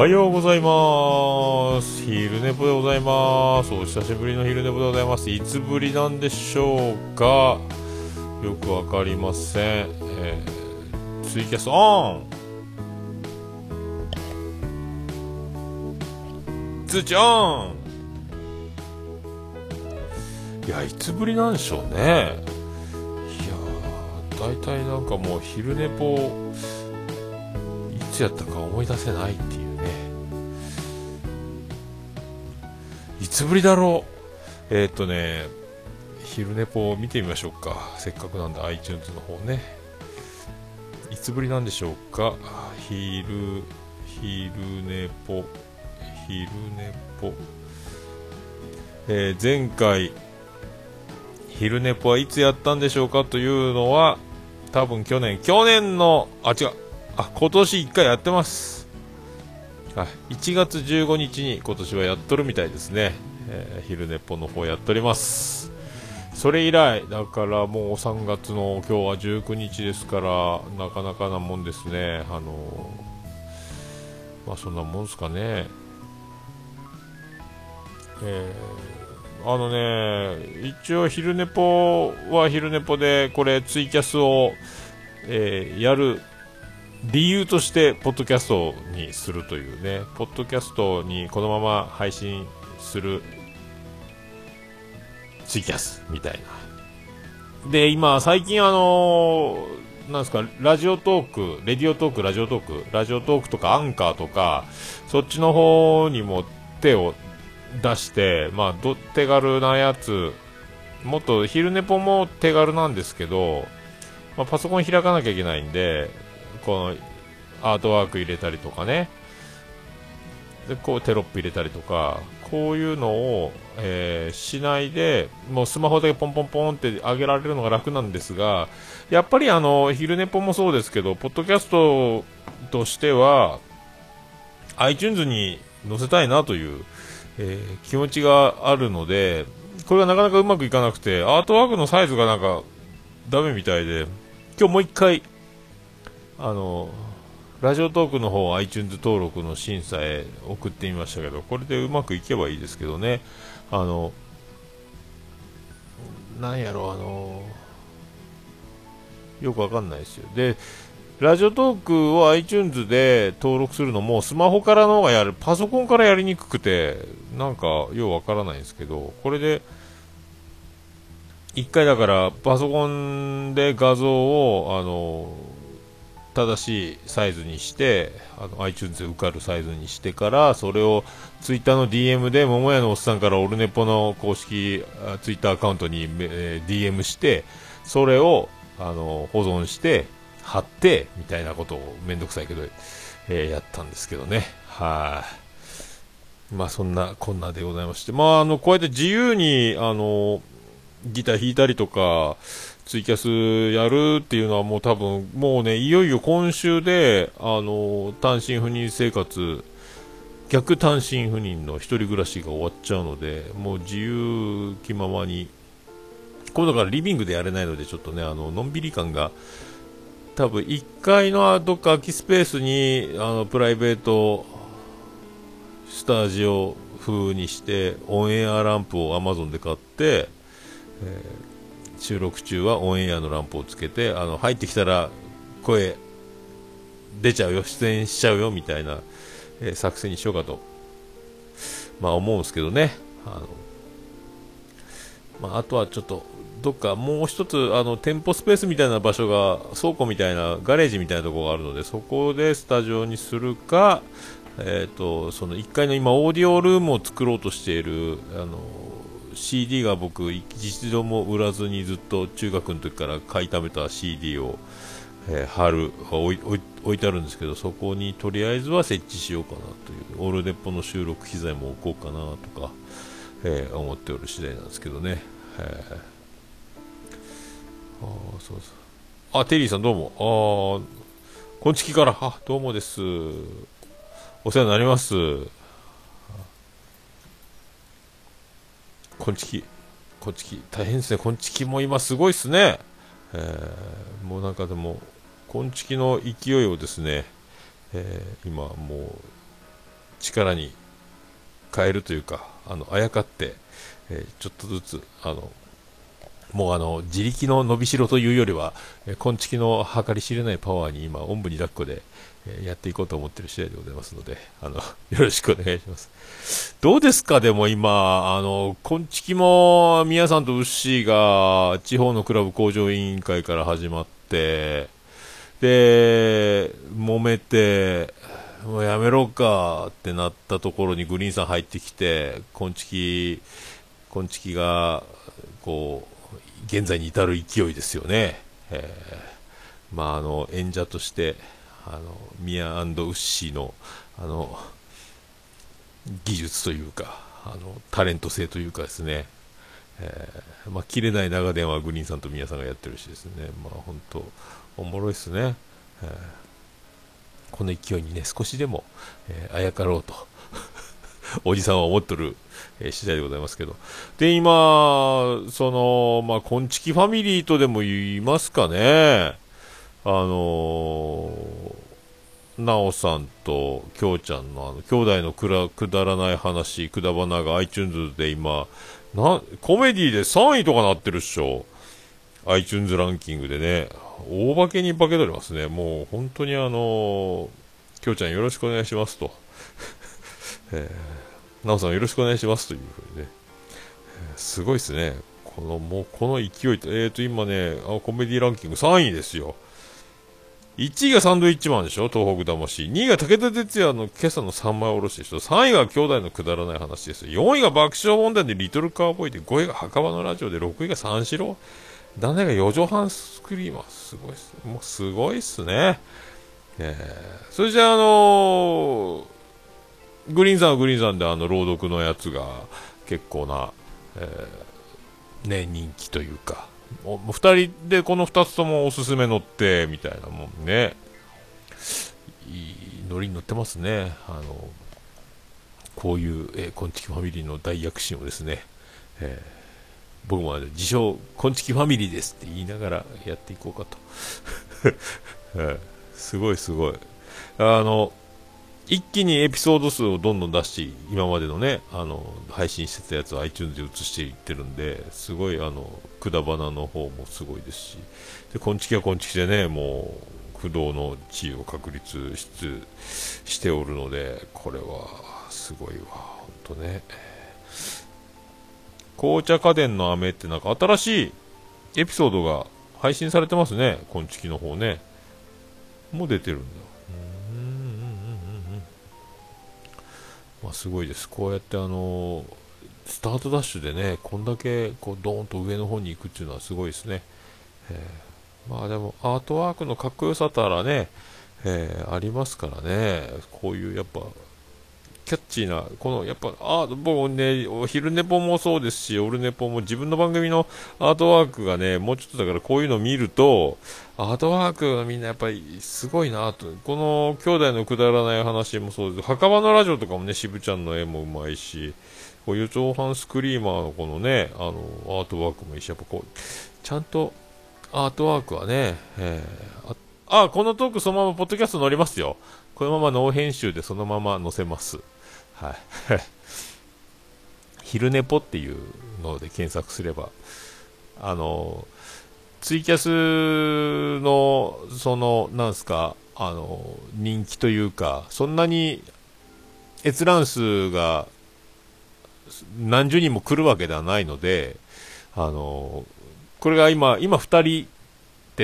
はようございます。昼寝ぽでございます。お久しぶりの昼寝ぽでございます。いつぶりなんでしょうか？よくわかりません。えー、ツイキャスオン通知オンいや、いつぶりなんでしょうね。いやー、大体なんかもう昼寝ぽ、いつやったか思い出せないっていう。つぶりだろう。えー、っとね昼寝ぽを見てみましょうか。せっかくなんで iTunes の方ね。いつぶりなんでしょうか。昼昼寝ぽ昼寝ぽえー、前回昼寝ぽはいつやったんでしょうかというのは多分去年去年のあ違う。あ今年1回やってます、1月15日に今年はやっとるみたいですね、えー、昼寝っぽの方やっております。それ以来だからもう3月の今日は19日ですからなかなかなもんですね。あのまあそんなもんですかね。えー、あのね一応昼寝ぽは昼寝ぽでこれツイキャスを、えー、やる理由として、ポッドキャストにするというね、ポッドキャストにこのまま配信するツイキャスみたいな。で、今、最近あのー、なんですか、ラジオトーク、レディオトーク、ラジオトーク、ラジオトークとかアンカーとか、そっちの方にも手を出して、まあ、ど手軽なやつ、もっと昼寝ぽも手軽なんですけど、まあ、パソコン開かなきゃいけないんで、このアートワーク入れたりとかね。でこうテロップ入れたりとかこういうのを、えー、しないでもうスマホだけポンポンポンって上げられるのが楽なんですがやっぱりあの昼寝ぽもそうですけどポッドキャストとしては iTunes に載せたいなという、えー、気持ちがあるのでこれがなかなかうまくいかなくてアートワークのサイズがなんかダメみたいで今日もう一回あのラジオトークの方 iTunes 登録の審査へ送ってみましたけどこれでうまくいけばいいですけどね。あのなんやろあのよくわかんないですよ。でラジオトークを iTunes で登録するのもスマホからの方がやるパソコンからやりにくくてなんかようわからないんですけどこれで1回だからパソコンで画像をあの正しいサイズにしてあの iTunes で受かるサイズにしてからそれをツイッターの DM で桃屋のおっさんからオルネポの公式ツイッターアカウントに、え、DM してそれをあの保存して貼ってみたいなことをめんどくさいけど、えー、やったんですけどね。はい。まあそんなこんなでございまして。まああのこうやって自由にあのギター弾いたりとかツイキャスやるっていうのはもう多分、もうね、いよいよ今週で、あの、単身赴任生活、逆単身赴任の一人暮らしが終わっちゃうので、もう自由気ままに、今度からリビングでやれないので、ちょっとね、あの、のんびり感が、多分1階のどっか空きスペースに、あの、プライベート、スタジオ風にして、オンエアランプを Amazon で買って、えー収録中はオンエアのランプをつけてあの入ってきたら声出ちゃうよ出演しちゃうよみたいな、えー、作戦にしようかと、まあ、思うんですけどね。あの、まあ、あとはちょっとどっかもう一つあの店舗スペースみたいな場所が倉庫みたいなガレージみたいなところがあるのでそこでスタジオにするか、えーと、その1階の今オーディオルームを作ろうとしているあの CD が僕一度も売らずにずっと中学の時から買いためた CD を、えー、貼る置い置いてあるんですけどそこにとりあえずは設置しようかなというオールネッポの収録機材も置こうかなとか、えー、思っておる次第なんですけどね、えー、あそうそう。あテリーさんどうも。あこんちきからあどうもです。お世話になります。こんちき、こんちき、大変ですね、こんちきも今すごいっすね。えー、もうなんかでも、こんちきの勢いをですね、えー、今もう、力に変えるというか、あの、あやかって、えー、ちょっとずつ、あの、もうあの、自力の伸びしろというよりは、えー、昆虫の計り知れないパワーに今、おんぶに抱っこで、やっていこうと思ってる次第でございますので、あの、よろしくお願いします。どうですか？でも今、あの、昆虫も、宮さんとウッシーが、地方のクラブ工場委員会から始まって、で、揉めて、もうやめろかってなったところにグリーンさん入ってきて、昆虫、昆虫が、こう、現在に至る勢いですよね。えー、まあ、あの、演者として、あの、ミアウッシーの、あの、技術というか、あの、タレント性というかですね、えー、まあ、切れない長電話グリーンさんと宮さんがやってるしですね、まあ、本当おもろいですね。えー、この勢いにね、少しでも、えー、あやかろうと おじさんは思っとる、えー、次第でございますけど。で、今、その、まあ、こんちきファミリーとでも言いますかね。あの、なおさんときょうちゃんのあの兄弟のくらくだらない話、くだばなが iTunes で今、な、コメディで3位とかなってるっしょ。iTunes ランキングでね。大化けに化けておりますね。もう本当にあのきょうちゃんよろしくお願いしますと。えー、なおさんよろしくお願いしますというふうにね。すごいですね。この、もう、この勢いって、えっ、ー、と、今ね、あコメディランキング3位ですよ。1位がサンドイッチマンでしょ？東北魂。2位が武田鉄矢の今朝の3枚おろしでしょ ?3 位が兄弟のくだらない話です。4位が爆笑問題でリトルカーボーイで、5位が墓場のラジオで、6位が三四郎。旦那が4畳半スクリーマー。すごいっす。もうすごいっすね。えー、それじゃあ、あのー、グリーンさんはグリーンさんであの朗読のやつが結構な、えー、ね、人気というか、お2人でこの2つともおすすめ乗ってみたいなもんね。いいノリに乗ってますね。あのこういう、えー、コンチキファミリーの大躍進をですね、えー、僕も自称コンチキファミリーですって言いながらやっていこうかと、え、すごいすごい。あの一気にエピソード数をどんどん出して今までのねあの配信してたやつを iTunes で移していってるんですごいあのくだばなの方もすごいですしでこんちきはこんちきでねもう不動の地位を確立ししておるのでこれはすごいわ本当ね。紅茶家電の飴ってなんか新しいエピソードが配信されてますねこんちきの方ね。もう出てるんだ。まあ、すごいです、こうやってあのスタートダッシュでね、こんだけこうドーンと上の方に行くっていうのはすごいですね。えー、まあでもアートワークのかっこよさたらね、えー、ありますからね、こういうやっぱキャッチーな、このやっぱ、あ僕ね、お昼寝ぽもそうですし、オルネポも自分の番組のアートワークがね、もうちょっとだからこういうのを見ると、アートワークがみんなやっぱりすごいなと、この兄弟のくだらない話もそうです、墓場のラジオとかもね、渋ちゃんの絵もうまいし、こういう長半スクリーマーのこのね、あの、アートワークもいいし、やっぱこう、ちゃんとアートワークはね、えー、あ、あ、このトークそのままポッドキャスト乗りますよ。このままノー編集でそのまま載せます。はい。昼寝ぽっていうので検索すれば、あの、ツイキャスの、その、なんすか、あの、人気というか、そんなに閲覧数が何十人も来るわけではないので、あの、これが今、今2人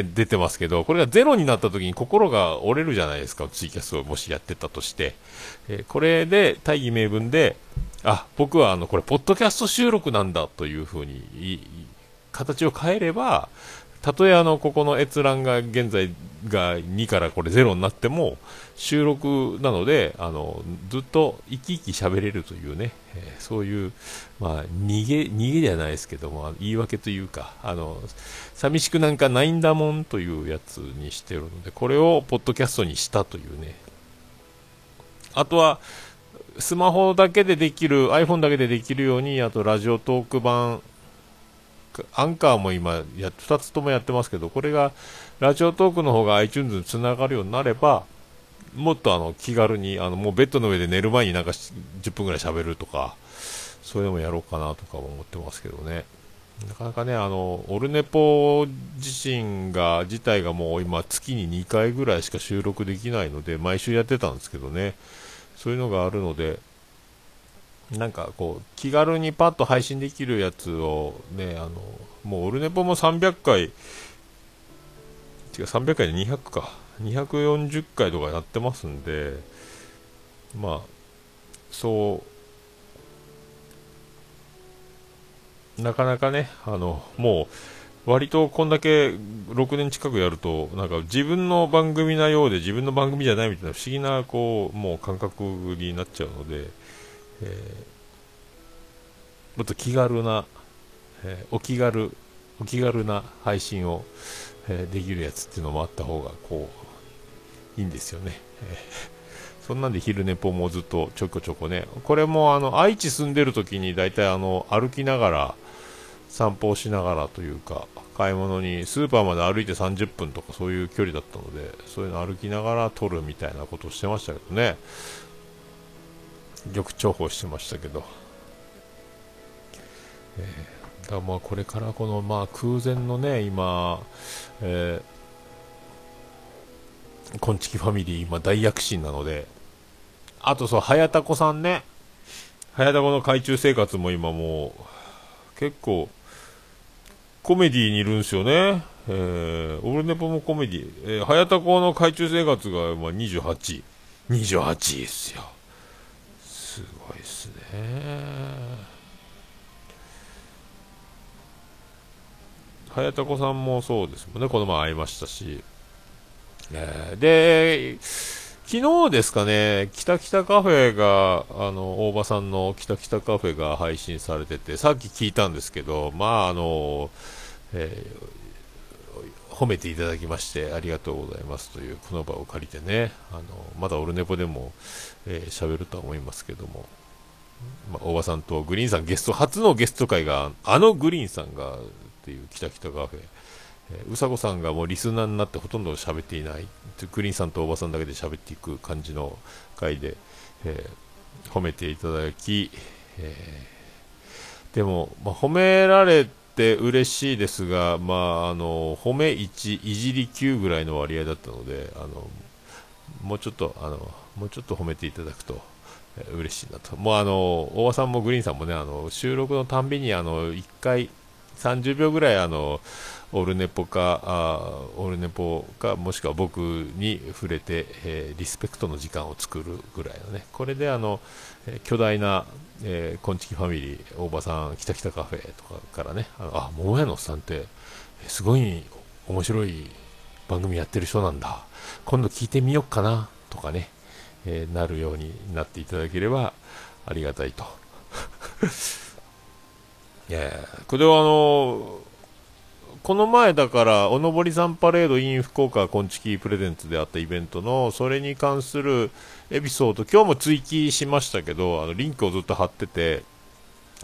って出てますけど、これがゼロになった時に心が折れるじゃないですか、ツイキャスをもしやってたとして。えー、これで大義名分で、あ、僕はあの、これ、ポッドキャスト収録なんだというふうに、形を変えれば、たとえあの、ここの閲覧が現在が2からこれゼロになっても、収録なので、あの、ずっと生き生き喋れるというね、えー、そういう、まあ、逃げ、逃げじゃないですけども、言い訳というか、あの、寂しくなんかないんだもんというやつにしてるので、これをポッドキャストにしたというね。あとは、スマホだけでできる、iPhone だけでできるように、あとラジオトーク版アンカーも今や、2つともやってますけど、これがラジオトークの方が iTunes につながるようになれば、もっとあの気軽にあのもうベッドの上で寝る前になんか10分ぐらい喋るとかそういうのもやろうかなとか思ってますけどね。なかなかねあのオルネポ自身が自体がもう今月に2回ぐらいしか収録できないので毎週やってたんですけどね。そういうのがあるのでなんかこう気軽にパッと配信できるやつをねあのもうオルネポも300回違う300回で200か。240回とかやってますんでまあそうなかなかねあのもう割とこんだけ6年近くやるとなんか自分の番組なようで自分の番組じゃないみたいな不思議なこうもう感覚になっちゃうので、えー、もっと気軽な、えー、お気軽お気軽な配信を、えー、できるやつっていうのもあった方がこういいんですよね。えそんなんで昼寝ぽもずっとちょこちょこね、これもあの愛知住んでる時に大体あの歩きながら散歩をしながらというか、買い物にスーパーまで歩いて30分とかそういう距離だったので、そういうの歩きながら撮るみたいなことをしてましたけどね。玉重宝してましたけど。えーだまあこれからこのまあ空前のね今、えー、こんちきファミリー今大躍進なのであとそう早田子さんね早田子の海中生活も今もう結構コメディーにいるんですよね。えー、オルネポもコメディ。えー、早田子の海中生活が、まあ、28。28位ですよ。すごいっすね。早田子さんもそうですもんね、この前会いましたし。え、で、昨日ですかね、北北カフェが、あの、大場さんの北北カフェが配信されてて、さっき聞いたんですけど、まあ、あの、えー、褒めていただきましてありがとうございますというこの場を借りてね、あの、まだオルネポでも喋、えー、るとは思いますけども、まあ、大場さんとグリーンさんゲスト、初のゲスト会が、あのグリーンさんがっていう北北カフェ、うさこさんがもうリスナーになってほとんど喋っていないグリーンさんとおばさんだけで喋っていく感じの回で、えー、褒めていただき、えー、でも、まあ、褒められて嬉しいですが、まあ、あの褒め1、いじり9ぐらいの割合だったのであのもうちょっとあのもうちょっと褒めていただくと。嬉しいなと。もうあの、大場さんもグリーンさんもね、あの、収録のたんびにあの、1回、30秒ぐらいあのオルネポかあオルネポかもしくは僕に触れて、えー、リスペクトの時間を作るぐらいのね。これであの、えー、巨大な、えー、こんちきファミリー大場さんきたきたカフェとかからねああ桃屋のおっさんってすごい面白い番組やってる人なんだ。今度聞いてみようかなとかね、えー、なるようになっていただければありがたいと。いやこれはあのこの前だから、おのぼりさんパレード in 福岡こんちきプレゼンツであったイベントの、それに関するエピソード、今日も追記しましたけど、あの、リンクをずっと貼ってて、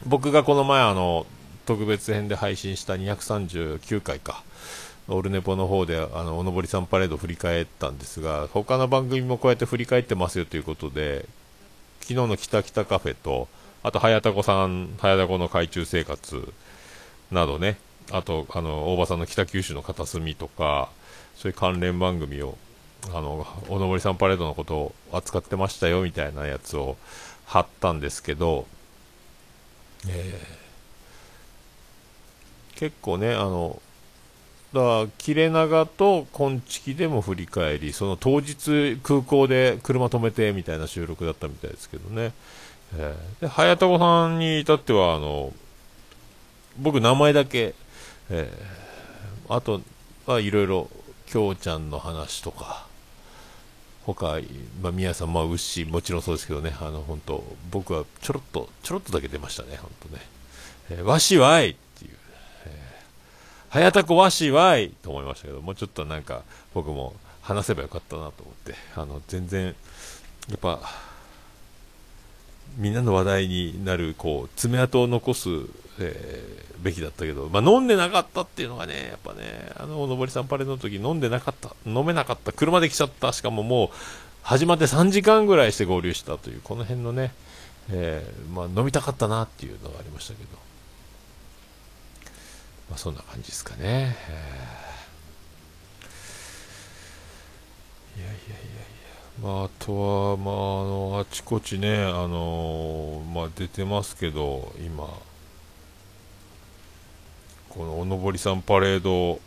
僕がこの前あの、特別編で配信した239回か、オルネポの方で、あの、おのぼりさんパレード振り返ったんですが、他の番組もこうやって振り返ってますよということで、昨日の北北カフェと、あと、早田子さん、早田子の海中生活などね、あと、あの、大場さんの北九州の片隅とか、そういう関連番組を、あの、おのぼりさんパレードのことを扱ってましたよ、みたいなやつを貼ったんですけど、えー、結構ね、あの、だから切れ長と昆虫でも振り返り、その当日空港で車止めてみたいな収録だったみたいですけどね。えー、で、早田子さんに至っては、あの、僕名前だけ、えー、あとはいろいろ、きょうちゃんの話とか、他、まあ、宮さん、まあ、牛、もちろんそうですけどね、あの、本当僕はちょろっと、ちょろっとだけ出ましたね、本当ね。えー、わしわいっていう、えー、早田子わしわいと思いましたけど、もうちょっとなんか、僕も話せばよかったなと思って、あの、全然、やっぱ、みんなの話題になるこう爪痕を残す、えー、べきだったけど、まあ、飲んでなかったっていうのがね、やっぱね、あのおのぼりさんパレードの時飲んでなかった、飲めなかった、車で来ちゃった、しかももう始まって3時間ぐらいして合流したという、この辺のね、えー、まあ、飲みたかったなっていうのがありましたけど、まあ、そんな感じですかね。えー、いやいやいやいや、まあ、あとは、まあ、あの、あちこちね、あのまあ、出てますけど、今、このおのぼりさんパレード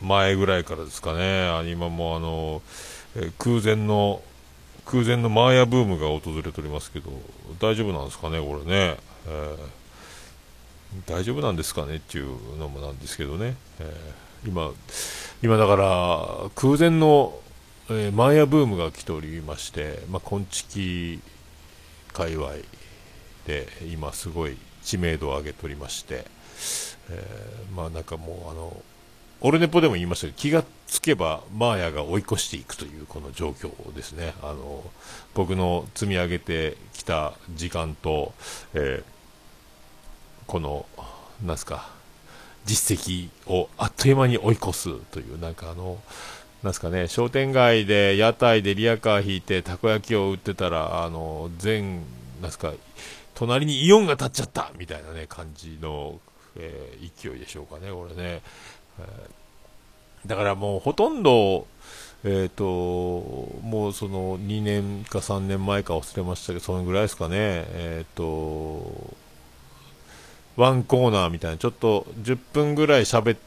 前ぐらいからですかね、今もあの、え空前の空前のマーヤブームが訪れておりますけど、大丈夫なんですかね、これね、えー、大丈夫なんですかねっていうのもなんですけどね、えー、今、今だから空前の、えー、マーヤブームが来ておりまして、まあ、昆虫界隈で今すごい知名度を上げておりまして、えー、まあなんかもうあのオルネポでも言いましたけど、気がつけばマーヤが追い越していくというこの状況ですね。あの、僕の積み上げてきた時間と、えー、この、なんすか、実績をあっという間に追い越すという、なんかあの、なんすかね、商店街で屋台でリアカー引いてたこ焼きを売ってたら、あの、全、なんすか、隣にイオンが立っちゃったみたいなね、感じの、えー、勢いでしょうかね、これね。えだからもうほとんど、えっ、ー、と、もうその2年か3年前か忘れましたけど、そのぐらいですかね、えっ、ー、と、ワンコーナーみたいな、ちょっと10分ぐらい喋っ、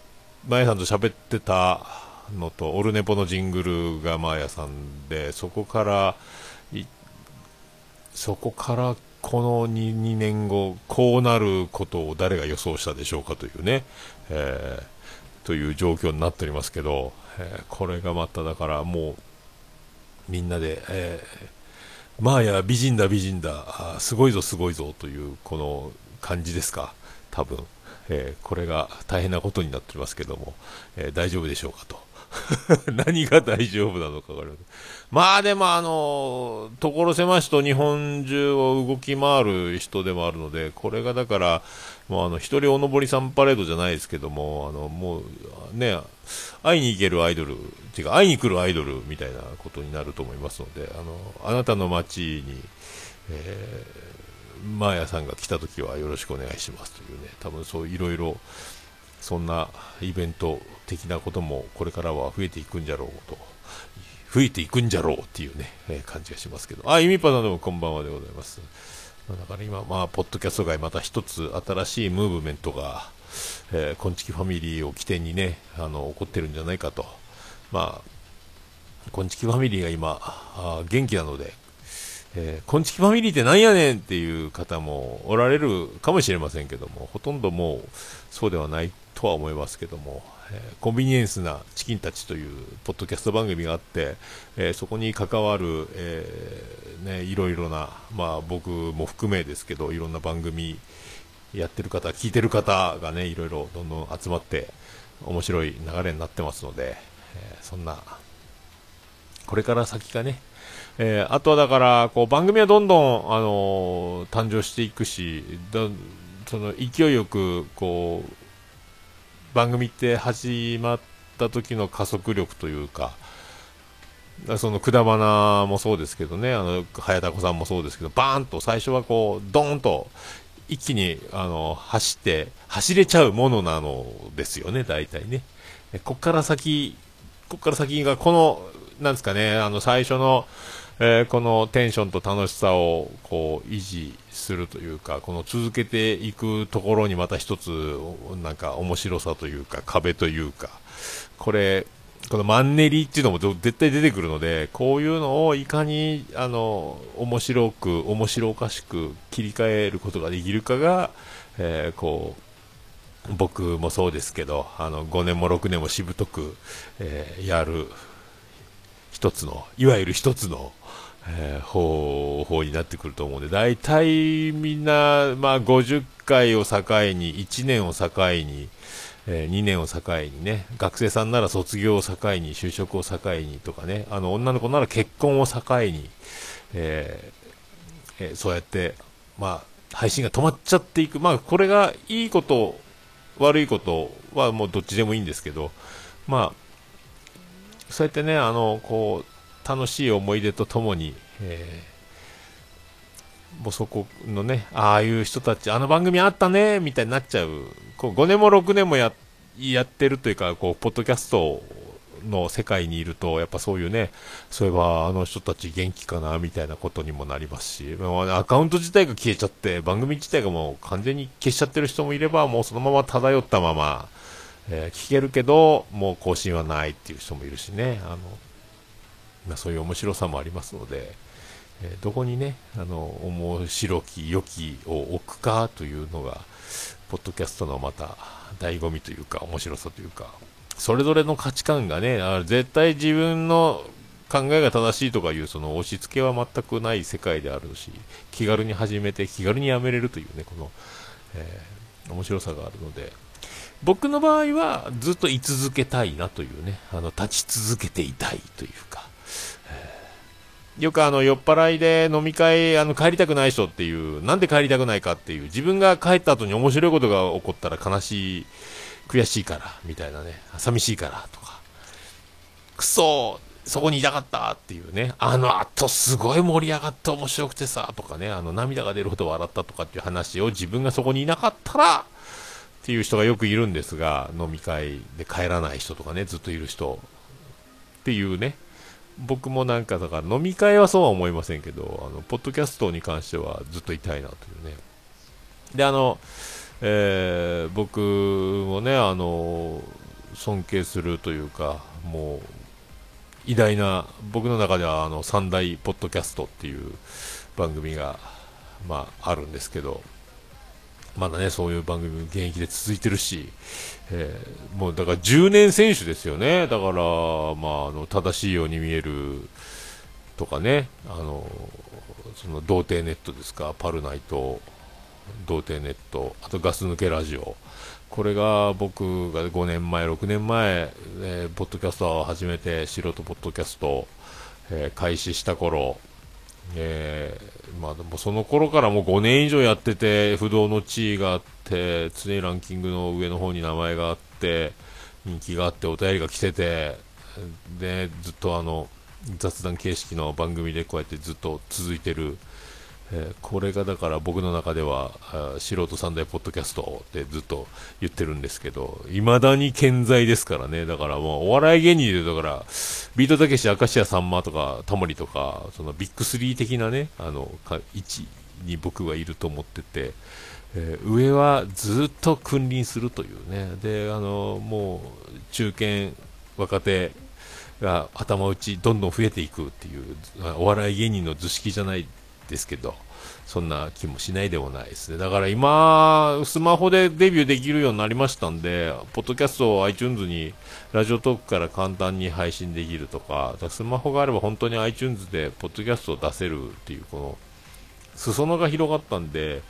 マヤさんと喋ってたのと、オルネポのジングルがマヤさんで、そこから、そこからこの 2, 2年後、こうなることを誰が予想したでしょうかというね、えーという状況になっておりますけど、えー、これがまただからもうみんなで、えー、まあや美人だ美人だすごいぞすごいぞというこの感じですか。多分、えー、これが大変なことになっておりますけども、え大丈夫でしょうかと。何が大丈夫なのか分かりま。あでもあの、所狭しと日本中を動き回る人でもあるので、これがだから、もうあの、一人おのぼりさんパレードじゃないですけども、あの、もう、ね、会いに行けるアイドル、ていうか、会いに来るアイドルみたいなことになると思いますので、あの、あなたの街に、えー、マーヤさんが来た時はよろしくお願いしますというね、多分そういろいろ、そんなイベント的なこともこれからは増えていくんじゃろうと、増えていくんじゃろうっていうね、えー、感じがしますけど、あ、ゆみぱさんどうもこんばんはでございます。だから今、まあ、ポッドキャスト界また一つ新しいムーブメントが、えー、こんちきファミリーを起点にね、あの、起こってるんじゃないかと。まあ、こんちきファミリーが今、あ元気なので、えー、こんちきファミリーってなんやねんっていう方もおられるかもしれませんけども、ほとんどもうそうではないとは思いますけども、えー、コンビニエンスなチキンたちというポッドキャスト番組があって、えー、そこに関わる、えー、ね、いろいろな、まあ、僕も含めですけどいろんな番組やってる方聞いてる方がねいろいろどんどん集まって面白い流れになってますので、えそんなこれから先がね。えー、あとはだからこう番組はどんどん、あのー、誕生していくしだその勢いよくこう番組って始まった時の加速力というか、そのくだばなもそうですけどね、あの早田子さんもそうですけど、バーンと最初はこう、ドーンと一気にあの走って、走れちゃうものなのですよね、大体ね。こっから先、こっから先がこの、なんですかね、あの最初の、えー、このテンションと楽しさをこう維持するというか、この続けていくところにまた一つ、なんか面白さというか、壁というか、これ、このマンネリっていうのも絶対出てくるので、こういうのをいかに、あの、面白く、面白おかしく切り替えることができるかが、えー、こう、僕もそうですけど、あの、5年も6年もしぶとく、えー、やる、一つの、いわゆる一つの、えー、方法になってくると思うんで、大体みんな、まあ、50回を境に、1年を境に、えー、2年を境にね、学生さんなら卒業を境に、就職を境にとかね、あの女の子なら結婚を境に、えーえー、そうやって、まあ、配信が止まっちゃっていく、まあ、これがいいこと、悪いことはもうどっちでもいいんですけど、まあ、そうやってね、あの、こう、楽しい思い出とともに、えー、もうそこのね、ああいう人たち、あの番組あったね、みたいになっちゃう、こう5年も6年もややってるというか、こう、ポッドキャストの世界にいると、やっぱそういうね、そういえばあの人たち元気かなみたいなことにもなりますし、アカウント自体が消えちゃって、番組自体がもう完全に消しちゃってる人もいれば、もうそのまま漂ったまま、えー、聞けるけど、もう更新はないっていう人もいるしね、あの、まあ、そういう面白さもありますので、えー、どこにね、あの、面白き、良きを置くかというのが、ポッドキャストのまた、醍醐味というか、面白さというか、それぞれの価値観がね、あ絶対自分の考えが正しいとかいうその押し付けは全くない世界であるし、気軽に始めて気軽にやめれるというね、この、えー、面白さがあるので、僕の場合はずっと居続けたいなというね、あの、立ち続けていたいというか、よくあの、酔っ払いで飲み会、あの、帰りたくない人っていう、なんで帰りたくないかっていう、自分が帰った後に面白いことが起こったら悲しい悔しいから、みたいなね、寂しいからとか、くそそこにいたかったっていうね、あの後すごい盛り上がって面白くてさ、とかね、あの涙が出るほど笑ったとかっていう話を自分がそこにいなかったら、っていう人がよくいるんですが、飲み会で帰らない人とかね、ずっといる人っていうね、僕もなんかだから飲み会はそうは思いませんけど、あの、ポッドキャストに関してはずっといたいなというね。で、あの、えー、僕もね、あの尊敬するというか、もう偉大な、僕の中ではあの三大ポッドキャストっていう番組が、まあ、あるんですけど、まだね、そういう番組も現役で続いてるし、えー、もうだから10年選手ですよね。だから、まあ、あの、正しいように見えるとかね、あの、その童貞ネットですか、パルナイト、童貞ネット、あとガス抜けラジオ。これが僕が5年前、6年前、えー、ポッドキャストを始めて、素人ポッドキャスト、えー、開始した頃、えー、まあでもその頃からもう5年以上やってて、不動の地位があって、常にランキングの上の方に名前があって、人気があって、お便りが来てて、で、ずっとあの、雑談形式の番組でこうやってずっと続いてる、えー、これがだから僕の中では素人三大ポッドキャストってずっと言ってるんですけど、未だに健在ですからね。だからもうお笑い芸人でだから、ビートたけし、明石家さんまとかタモリとか、そのビッグスリー的なね、あの、位置に僕はいると思ってて、えー、上はずっと君臨するというね。で、あの、もう中堅、若手が頭打ちどんどん増えていくっていう、お笑い芸人の図式じゃないですけど、そんな気もしないでもないですね。だから今、スマホでデビューできるようになりましたんで、ポッドキャストを iTunes に、ラジオトークから簡単に配信できるとか、かスマホがあれば本当に iTunes でポッドキャストを出せるっていう、この、裾野が広がったんで、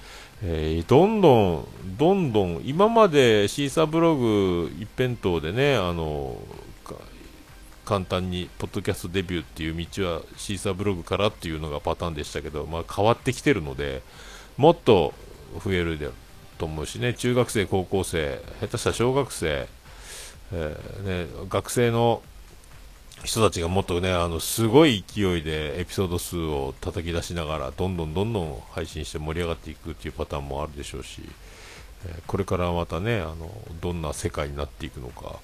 えー、どんどん、どんどん、今までシーサーブログ一辺倒でね、あの、簡単にポッドキャストデビューっていう道はシーサーブログからっていうのがパターンでしたけど、まあ、変わってきてるのでもっと増えると思うしね中学生、高校生下手したら小学生、えー、ね、学生の人たちがもっとねあのすごい勢いでエピソード数を叩き出しながらどんどんどんどん配信して盛り上がっていくっていうパターンもあるでしょうし、えこれからまたねあのどんな世界になっていくのか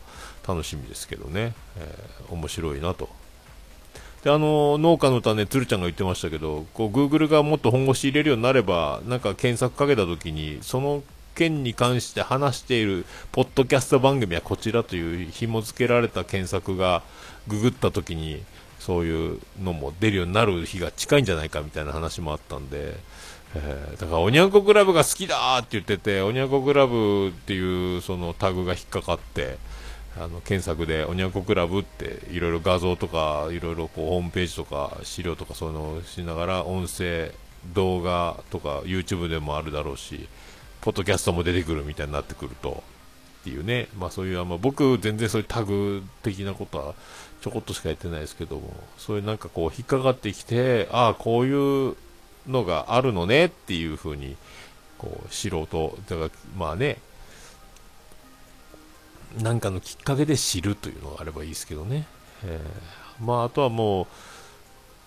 楽しみですけどね、えー、面白いなと。で、あの、農家の歌ね、鶴ちゃんが言ってましたけど、こう、Google がもっと本腰入れるようになれば、なんか検索かけたときに、その件に関して話している、ポッドキャスト番組はこちらという紐付けられた検索が、ググったときに、そういうのも出るようになる日が近いんじゃないかみたいな話もあったんで、えー、だから、おにゃんこクラブが好きだって言ってて、おにゃんこクラブっていうそのタグが引っかかって、あの検索でおにゃんこクラブっていろいろ画像とかいろいろこうホームページとか資料とかそういうのをしながら音声動画とか YouTube でもあるだろうしポッドキャストも出てくるみたいになってくるとっていうね、まあ、そういうあ、ま、僕、全然そういうタグ的なことはちょこっとしかやってないですけどもそういうなんかこう引っかかってきてああ、こういうのがあるのねっていう風にこう素人だからまあねなんかのきっかけで知るというのがあればいいですけどね、えー、まあ、あとはもう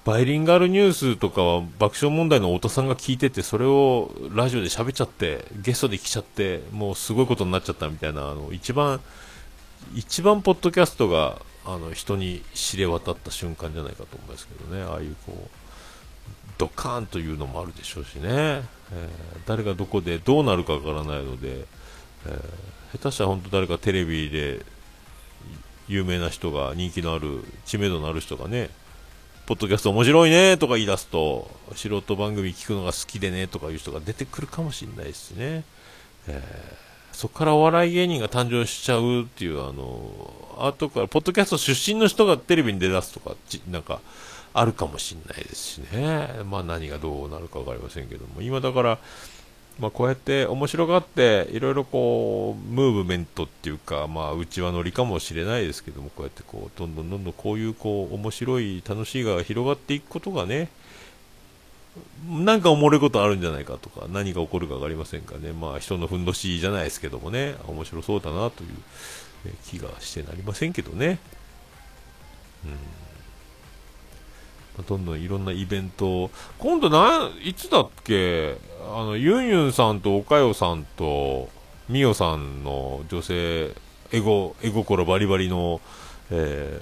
バイリンガルニュースとかは爆笑問題の太田さんが聞いてて、それをラジオで喋っちゃって、ゲストで来ちゃって、もうすごいことになっちゃったみたいな、あの、一番、一番ポッドキャストが、あの、人に知れ渡った瞬間じゃないかと思いますけどね、ああいうこう、ドカーンというのもあるでしょうしね、えー、誰がどこでどうなるかわからないので、えー、下手したら本当誰かテレビで有名な人が人気のある知名度のある人がねポッドキャスト面白いねとか言い出すと素人番組聞くのが好きでねとかいう人が出てくるかもしれないですね、えー、そこからお笑い芸人が誕生しちゃうっていうあの後からポッドキャスト出身の人がテレビに出だすとかなんかあるかもしれないですしね。まあ何がどうなるか分かりませんけども。今だからまあ、こうやって面白がっていろいろこうムーブメントっていうか、まあ、内輪乗りかもしれないですけどもこうやってこうどんどんどんどんこういうこう面白い楽しいが広がっていくことがねなんかおもろいことあるんじゃないかとか何が起こるか分かりませんかね、まあ、人のふんどしじゃないですけどもね面白そうだなという気がしてなりませんけどね。うん。どんどんいろんなイベント今度ないつだっけ？あのユンユンさんとおかよさんとみおさんの女性エゴ絵心バリバリの、え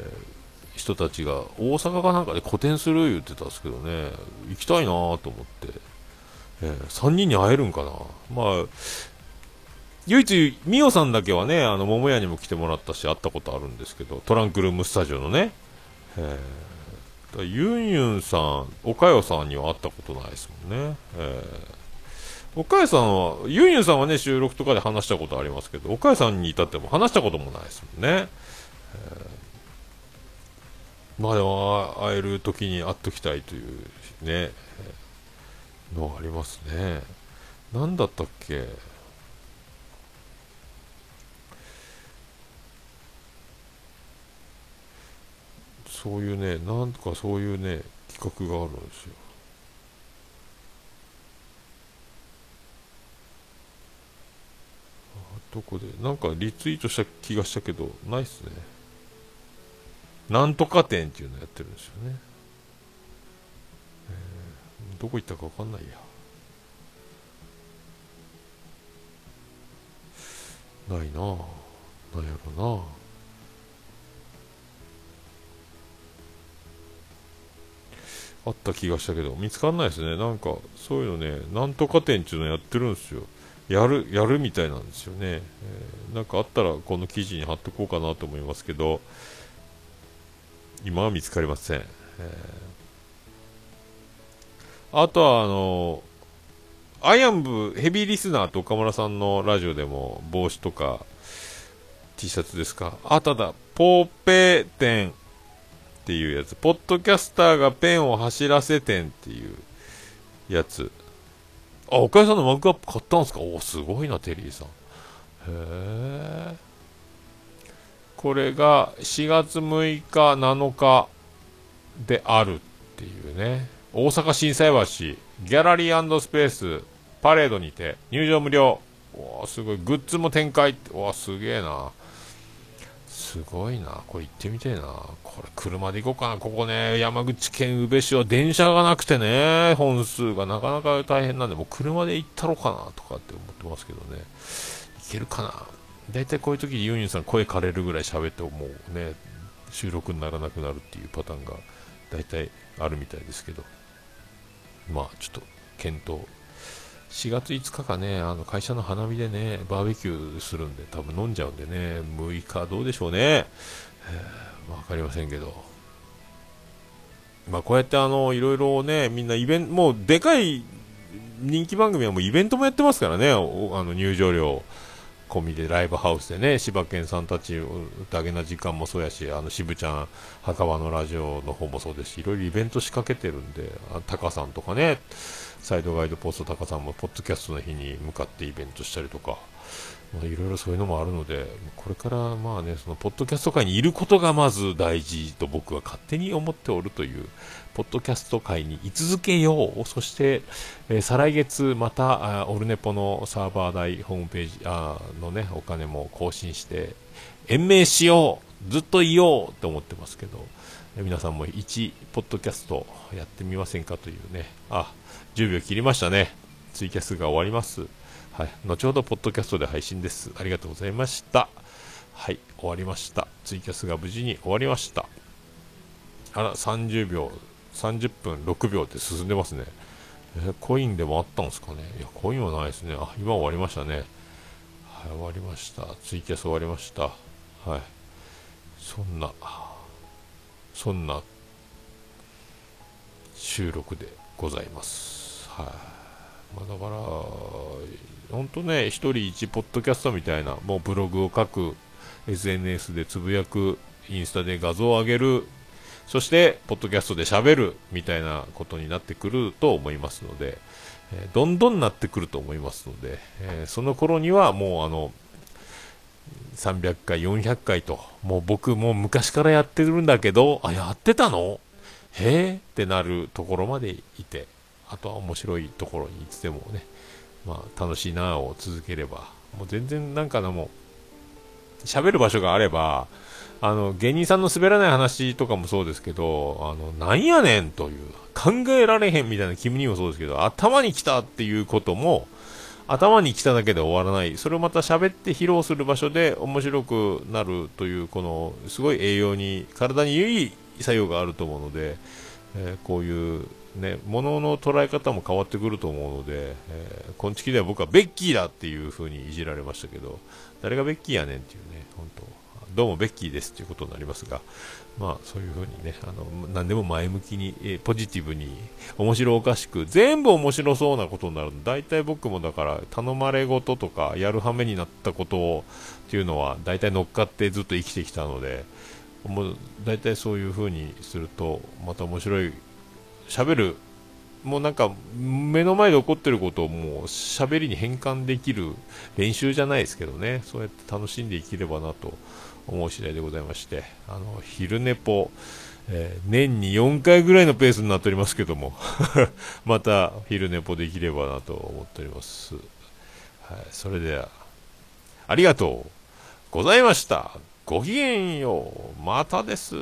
ー、人たちが大阪かなんかで個展する言ってたんですけどね。行きたいなと思って、えー、3人に会えるんかな。まあ唯一、みおさんだけはね、あの、桃屋にも来てもらったし、会ったことあるんですけど、トランクルームスタジオのね、えーユンユンさん、岡代さんには会ったことないですもんね。えー、岡代さんは、ユンユンさんはね、収録とかで話したことありますけど、岡代さんに至っても話したこともないですもんね。まあでも、会える時に会っときたいというね、のがありますね。何だったっけ？そういうねなんとかそういうね企画があるんですよどこでなんかリツイートした気がしたけどないっすね。なんとか店っていうのやってるんですよね、えー、どこ行ったか分かんないや。ないなぁ。なんやろなあった気がしたけど、見つかんないですね。なんか、そういうのね、なんとか店っていうのやってるんですよ。やる、やるみたいなんですよね。えー、なんかあったら、この記事に貼っとこうかなと思いますけど、今は見つかりません。えー、あとは、あのアイアンブヘビーリスナーと岡村さんのラジオでも帽子とか T シャツですか？あ、ただ、ポーペー店っていうやつ、ポッドキャスターがペンを走らせてんっていうやつ。あ、岡谷さんのマグカップ買ったんすか？おすごいな、テリーさん。へえ。これが4月6日、7日であるっていうね。大阪心斎橋、ギャラリースペース、パレードにて、入場無料。わすごい。グッズも展開。わすげえな。すごいな。これ行ってみてえな。これ車で行こうかな。ここね、山口県宇部市は電車がなくてね、本数がなかなか大変なんで、もう車で行ったろかなとかって思ってますけどね。行けるかな。大体こういう時にユンユンさん声枯れるぐらい喋ってもうね、収録にならなくなるっていうパターンが大体あるみたいですけど。まあ、ちょっと検討4月5日かね、あの会社の花見でね、バーベキューするんで、多分飲んじゃうんでね、6日どうでしょうね、えー、かりませんけど、まあ、こうやってあのいろいろね、みんなイベント、もうでかい人気番組はもうイベントもやってますからね、あの入場料。込みでライブハウスでね、柴犬さんたち、だけな時間もそうやし、あの渋ちゃん、墓場のラジオの方もそうですし、いろいろイベント仕掛けてるんで、タカさんとかね、サイドガイドポスト高さんもポッドキャストの日に向かってイベントしたりとか、まあ、いろいろそういうのもあるので、これからまあね、そのポッドキャスト界にいることがまず大事と僕は勝手に思っておるという、ポッドキャスト界に居続けよう、そして、えー、再来月またオルネポのサーバー代、ホームページあのね、お金も更新して、延命しよう。ずっといようって思ってますけど、皆さんも1ポッドキャストやってみませんかというね、あ、10秒切りましたね。ツイキャスが終わります。はい。後ほど、ポッドキャストで配信です。ありがとうございました。はい。終わりました。ツイキャスが無事に終わりました。あら、30秒、30分6秒って進んでますね。えコインでもあったんですかね？いや、コインはないですね。あ、今終わりましたね。はい、終わりました。ツイキャス終わりました。はい。そんな、そんな収録でございます。はい、まあ、だから、本当ね、1人1ポッドキャストみたいな、もうブログを書く、SNS でつぶやく、インスタで画像を上げる、そして、ポッドキャストで喋るみたいなことになってくると思いますので、えー、どんどんなってくると思いますので、えー、その頃にはもうあの、300回、400回と、もう僕も昔からやってるんだけど、あ、やってたの？へえってなるところまでいて、あとは面白いところにいつでもね、まあ楽しいなを続ければ、もう全然なんかのも、喋る場所があれば、あの、芸人さんの滑らない話とかもそうですけど、あの、なんやねんという、考えられへんみたいな君にもそうですけど、頭に来たっていうことも、頭に来ただけで終わらない、それをまた喋って披露する場所で面白くなるという、このすごい栄養に、体にいい作用があると思うので、えー、こういうね、ものの捉え方も変わってくると思うので、えー、こんちきでは僕はベッキーだっていう風にいじられましたけど、誰がベッキーやねんっていうね、本当どうもベッキーですということになりますが、まあそういうふうにね、あの、何でも前向きに、えポジティブに、面白おかしく、全部面白そうなことになる大体僕もだから頼まれ事とかやるはめになったことをっていうのは大体乗っかってずっと生きてきたので、もう大体そういう風にすると、また面白い、喋る、もうなんか目の前で起こってることをもう喋りに変換できる練習じゃないですけどね、そうやって楽しんで生きればなと思う次第でございまして、あの、昼寝ぽ、えー、年に4回ぐらいのペースになっておりますけども また昼寝ぽできればなと思っております。はい、それでは、ありがとうございました。ごきげんよう。またです。